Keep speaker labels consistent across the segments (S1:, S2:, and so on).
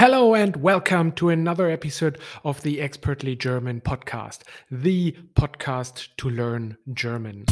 S1: Hello and welcome to another episode of the Expertly German podcast, the podcast to learn German.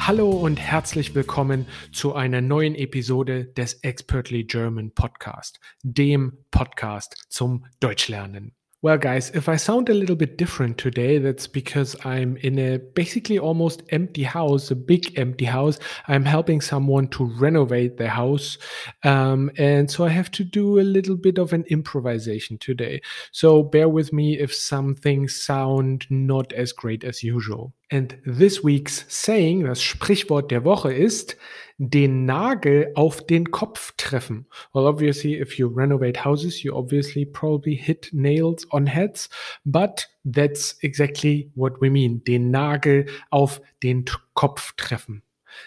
S1: Hallo und herzlich willkommen zu einer neuen Episode des Expertly German Podcast, dem Podcast zum Deutschlernen. Well, guys, if I sound a little bit different today, that's because I'm in a basically almost empty house, a big empty house. I'm helping someone to renovate their house. Um, and so I have to do a little bit of an improvisation today. So bear with me if some things sound not as great as usual. And this week's saying, das Sprichwort der Woche ist, den Nagel auf den Kopf treffen. Well, obviously, if you renovate houses, you obviously probably hit nails on heads, but that's exactly what we mean. Den Nagel auf den Kopf treffen.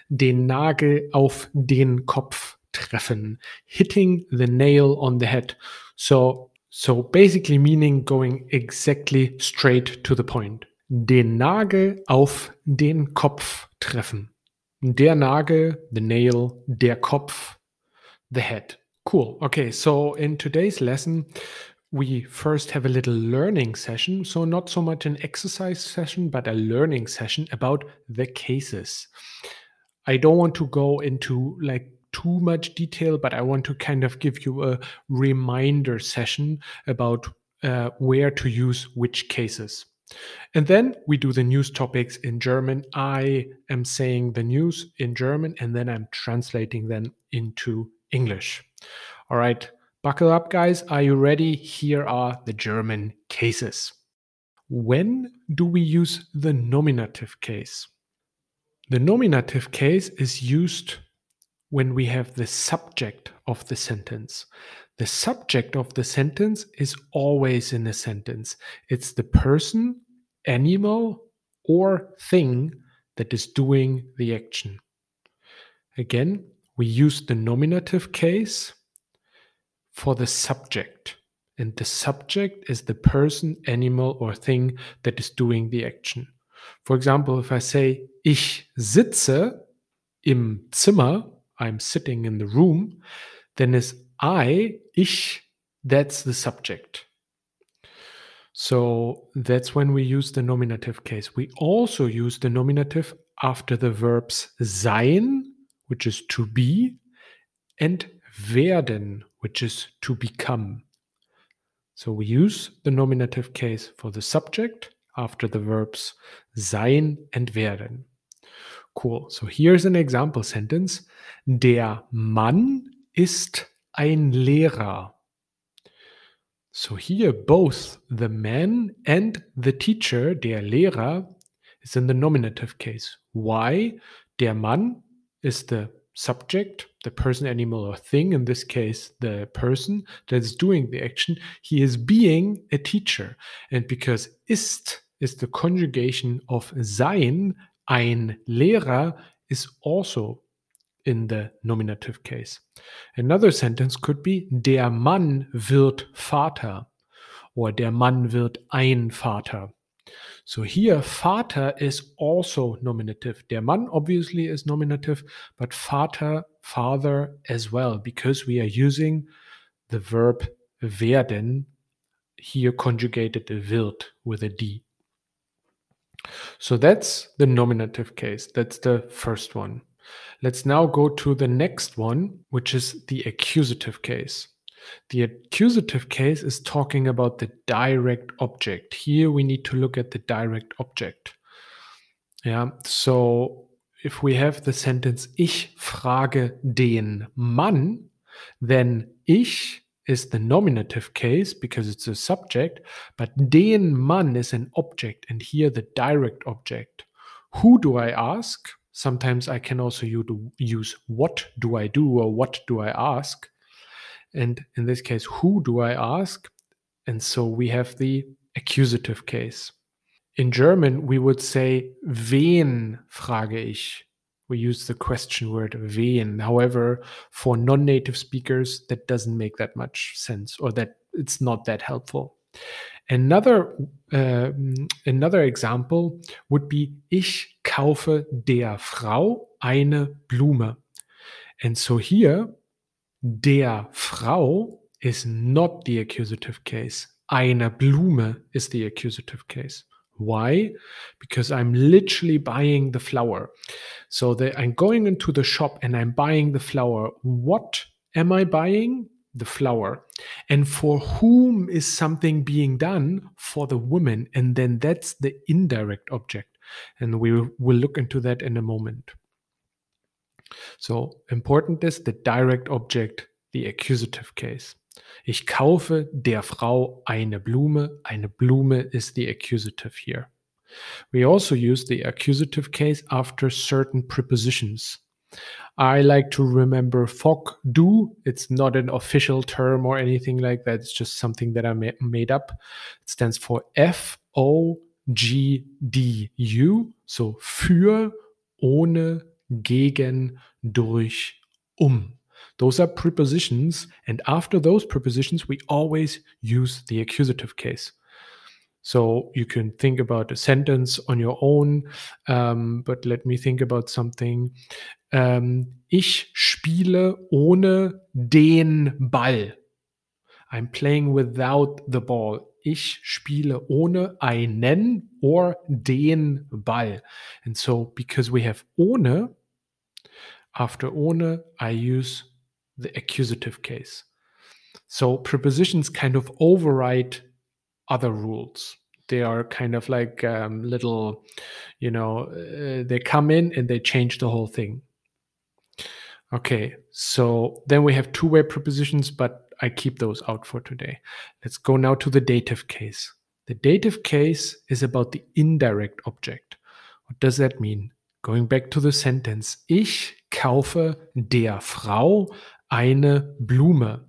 S1: Den Nagel auf den Kopf treffen. Hitting the nail on the head. So, so basically meaning going exactly straight to the point. Den Nagel auf den Kopf treffen. Der Nagel, the nail, der Kopf, the head. Cool. Okay, so in today's lesson, we first have a little learning session. So, not so much an exercise session, but a learning session about the cases. I don't want to go into like too much detail, but I want to kind of give you a reminder session about uh, where to use which cases. And then we do the news topics in German. I am saying the news in German and then I'm translating them into English. All right, buckle up, guys. Are you ready? Here are the German cases. When do we use the nominative case? The nominative case is used when we have the subject of the sentence. The subject of the sentence is always in a sentence. It's the person, animal, or thing that is doing the action. Again, we use the nominative case for the subject. And the subject is the person, animal, or thing that is doing the action. For example, if I say, ich sitze im Zimmer, I'm sitting in the room, then is I, ich, that's the subject. So that's when we use the nominative case. We also use the nominative after the verbs sein, which is to be, and werden, which is to become. So we use the nominative case for the subject after the verbs sein and werden. Cool. So here's an example sentence. Der Mann ist ein Lehrer. So here both the man and the teacher, der Lehrer, is in the nominative case. Why? Der Mann is the subject, the person, animal, or thing, in this case, the person that is doing the action. He is being a teacher. And because ist is the conjugation of sein, ein Lehrer, is also in the nominative case. Another sentence could be der Mann wird Vater or der Mann wird ein Vater. So here Vater is also nominative. Der Mann obviously is nominative, but Vater, father as well, because we are using the verb werden here conjugated wird with a D. So that's the nominative case. That's the first one. Let's now go to the next one, which is the accusative case. The accusative case is talking about the direct object. Here we need to look at the direct object. Yeah, so if we have the sentence Ich frage den Mann, then ich is the nominative case because it's a subject, but den Mann is an object, and here the direct object. Who do I ask? Sometimes I can also use what do I do or what do I ask. And in this case, who do I ask? And so we have the accusative case. In German, we would say, wen frage ich? We use the question word wen. However, for non native speakers, that doesn't make that much sense or that it's not that helpful. Another, uh, another example would be, ich kaufe der Frau eine Blume. And so here, der Frau is not the accusative case. Eine Blume is the accusative case. Why? Because I'm literally buying the flower. So I'm going into the shop and I'm buying the flower. What am I buying? The flower. And for whom is something being done? For the woman. And then that's the indirect object. And we will look into that in a moment. So important is the direct object, the accusative case. Ich kaufe der Frau eine Blume. Eine Blume is the accusative here. We also use the accusative case after certain prepositions. I like to remember FOC do. It's not an official term or anything like that. It's just something that I made up. It stands for F O G D U. So für, ohne, gegen, durch, um. Those are prepositions. And after those prepositions, we always use the accusative case. So you can think about a sentence on your own, um, but let me think about something. Um, ich spiele ohne den Ball. I'm playing without the ball. Ich spiele ohne einen or den Ball. And so because we have ohne, after ohne, I use the accusative case. So prepositions kind of override other rules. They are kind of like um, little, you know, uh, they come in and they change the whole thing. Okay, so then we have two way prepositions, but I keep those out for today. Let's go now to the dative case. The dative case is about the indirect object. What does that mean? Going back to the sentence, ich kaufe der Frau eine Blume.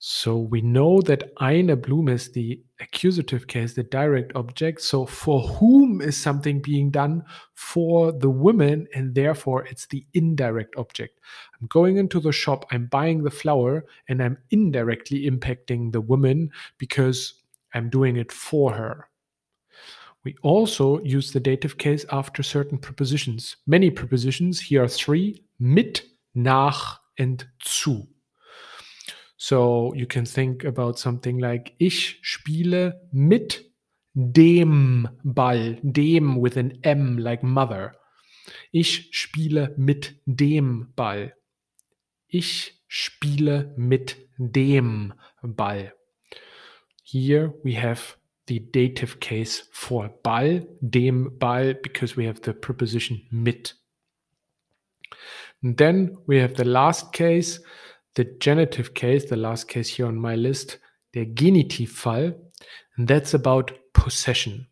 S1: So we know that eine Blume is the accusative case, the direct object. So for whom is something being done? For the woman, and therefore it's the indirect object. I'm going into the shop, I'm buying the flower, and I'm indirectly impacting the woman because I'm doing it for her. We also use the dative case after certain prepositions. Many prepositions, here are three mit, nach, and zu. So you can think about something like ich spiele mit dem Ball, dem with an M like mother. Ich spiele mit dem Ball. Ich spiele mit dem Ball. Here we have the dative case for Ball, dem Ball, because we have the preposition mit. And then we have the last case, the genitive case, the last case here on my list, der Genitivfall, and that's about possession.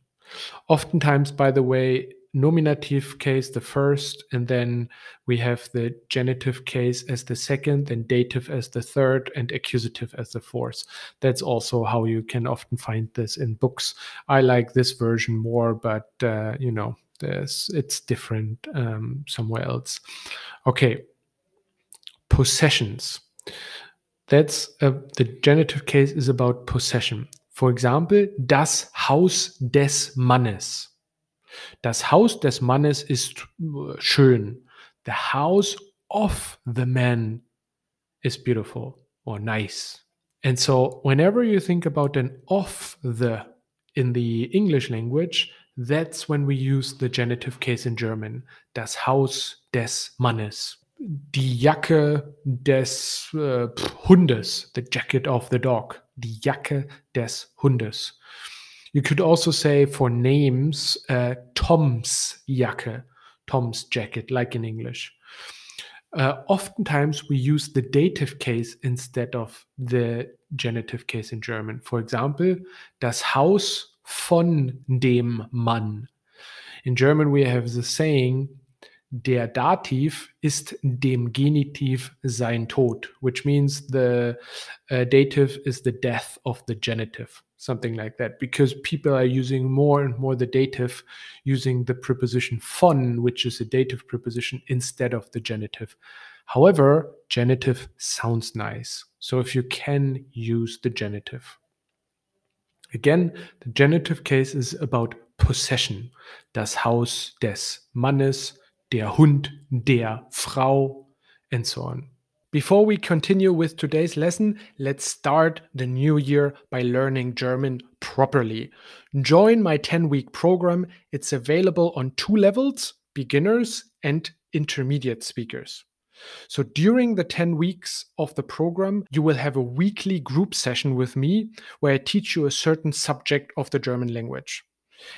S1: Oftentimes, by the way, nominative case the first, and then we have the genitive case as the second, then dative as the third, and accusative as the fourth. That's also how you can often find this in books. I like this version more, but uh, you know, there's it's different um, somewhere else. Okay, possessions. That's uh, the genitive case is about possession. For example, das Haus des Mannes. Das Haus des Mannes ist äh, schön. The house of the man is beautiful or nice. And so, whenever you think about an of the in the English language, that's when we use the genitive case in German. Das Haus des Mannes. Die Jacke des äh, Hundes. The jacket of the dog. Die Jacke des Hundes. You could also say for names, uh, Tom's Jacke, Tom's jacket, like in English. Uh, oftentimes we use the dative case instead of the genitive case in German. For example, das Haus von dem Mann. In German we have the saying, der Dativ ist dem Genitiv sein Tod, which means the uh, dative is the death of the genitive, something like that, because people are using more and more the dative using the preposition von, which is a dative preposition, instead of the genitive. However, genitive sounds nice. So if you can use the genitive. Again, the genitive case is about possession. Das Haus des Mannes, der Hund der Frau, and so on. Before we continue with today's lesson, let's start the new year by learning German properly. Join my 10 week program. It's available on two levels beginners and intermediate speakers. So during the 10 weeks of the program, you will have a weekly group session with me where I teach you a certain subject of the German language.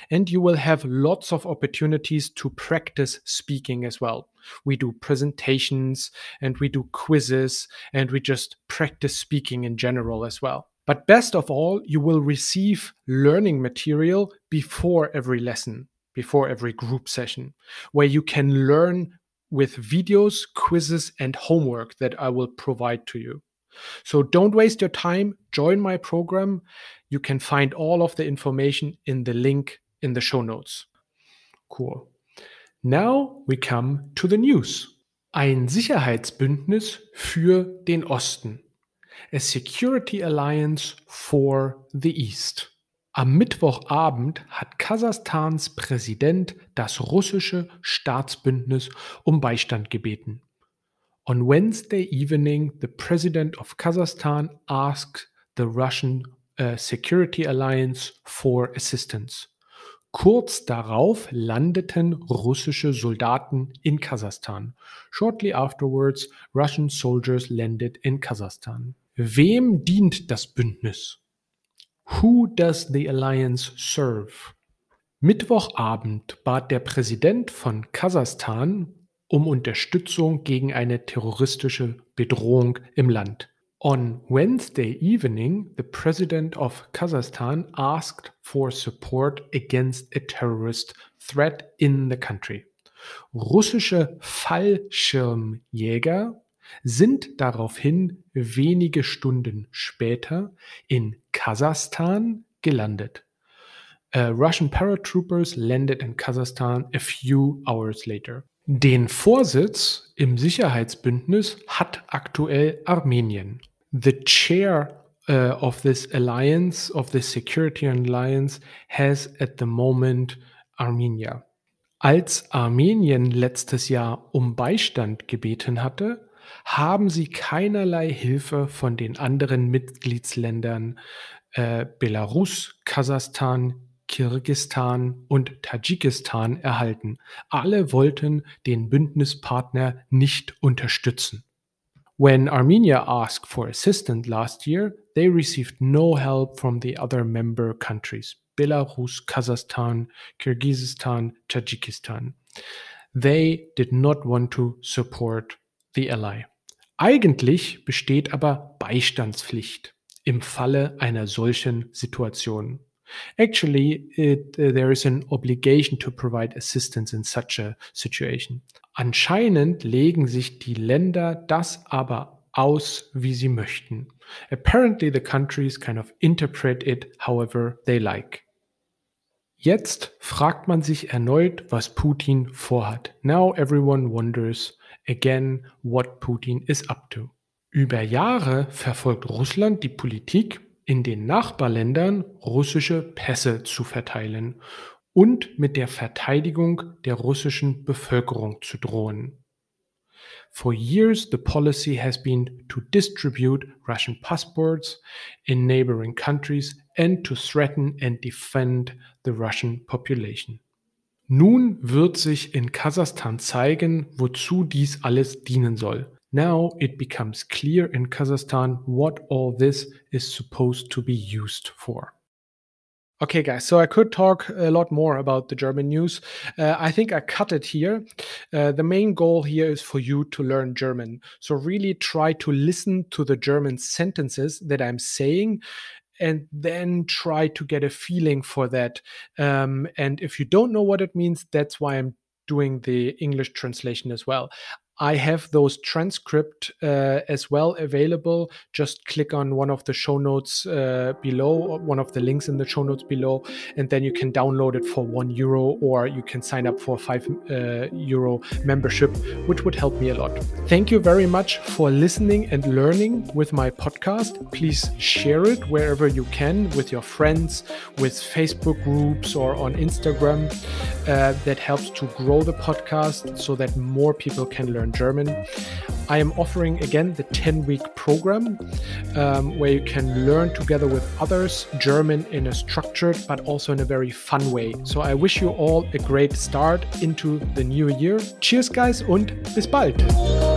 S1: And you will have lots of opportunities to practice speaking as well. We do presentations and we do quizzes and we just practice speaking in general as well. But best of all, you will receive learning material before every lesson, before every group session, where you can learn with videos, quizzes, and homework that I will provide to you. So don't waste your time. Join my program. You can find all of the information in the link in the show notes. Cool. Now we come to the news. Ein Sicherheitsbündnis für den Osten. A Security Alliance for the East. Am Mittwochabend hat Kasachstans Präsident das russische Staatsbündnis um Beistand gebeten. On Wednesday evening, the president of Kazakhstan asked the Russian uh, Security Alliance for assistance. Kurz darauf landeten russische Soldaten in Kasachstan. Shortly afterwards, Russian soldiers landed in Kazakhstan. Wem dient das Bündnis? Who does the alliance serve? Mittwochabend bat der Präsident von Kasachstan um Unterstützung gegen eine terroristische Bedrohung im Land. On Wednesday evening, the president of Kazakhstan asked for support against a terrorist threat in the country. Russische Fallschirmjäger sind daraufhin wenige Stunden später in Kasachstan gelandet. Uh, Russian paratroopers landed in Kazakhstan a few hours later. Den Vorsitz im Sicherheitsbündnis hat aktuell Armenien. The chair uh, of this alliance, of this security alliance, has at the moment Armenia. Als Armenien letztes Jahr um Beistand gebeten hatte, haben sie keinerlei Hilfe von den anderen Mitgliedsländern äh, Belarus, Kasachstan, Kirgisistan und Tadschikistan erhalten. Alle wollten den Bündnispartner nicht unterstützen. When Armenia asked for assistance last year, they received no help from the other member countries Belarus, Kazakhstan, Kyrgyzstan, Tajikistan. They did not want to support the ally. Eigentlich besteht aber Beistandspflicht im Falle einer solchen Situation. Actually, it, uh, there is an obligation to provide assistance in such a situation. Anscheinend legen sich die Länder das aber aus, wie sie möchten. Apparently, the countries kind of interpret it however they like. Jetzt fragt man sich erneut, was Putin vorhat. Now everyone wonders again what Putin is up to. Über Jahre verfolgt Russland die Politik, in den Nachbarländern russische Pässe zu verteilen und mit der Verteidigung der russischen Bevölkerung zu drohen. For years, the policy has been to distribute Russian passports in neighboring countries and to threaten and defend the Russian population. Nun wird sich in Kasachstan zeigen, wozu dies alles dienen soll. Now it becomes clear in Kazakhstan what all this is supposed to be used for. Okay, guys, so I could talk a lot more about the German news. Uh, I think I cut it here. Uh, the main goal here is for you to learn German. So, really try to listen to the German sentences that I'm saying and then try to get a feeling for that. Um, and if you don't know what it means, that's why I'm doing the English translation as well. I have those transcript uh, as well available. Just click on one of the show notes uh, below, one of the links in the show notes below, and then you can download it for one euro, or you can sign up for five uh, euro membership, which would help me a lot. Thank you very much for listening and learning with my podcast. Please share it wherever you can with your friends, with Facebook groups, or on Instagram. Uh, that helps to grow the podcast so that more people can learn German. I am offering again the 10 week program um, where you can learn together with others German in a structured but also in a very fun way. So I wish you all a great start into the new year. Cheers, guys, and bis bald.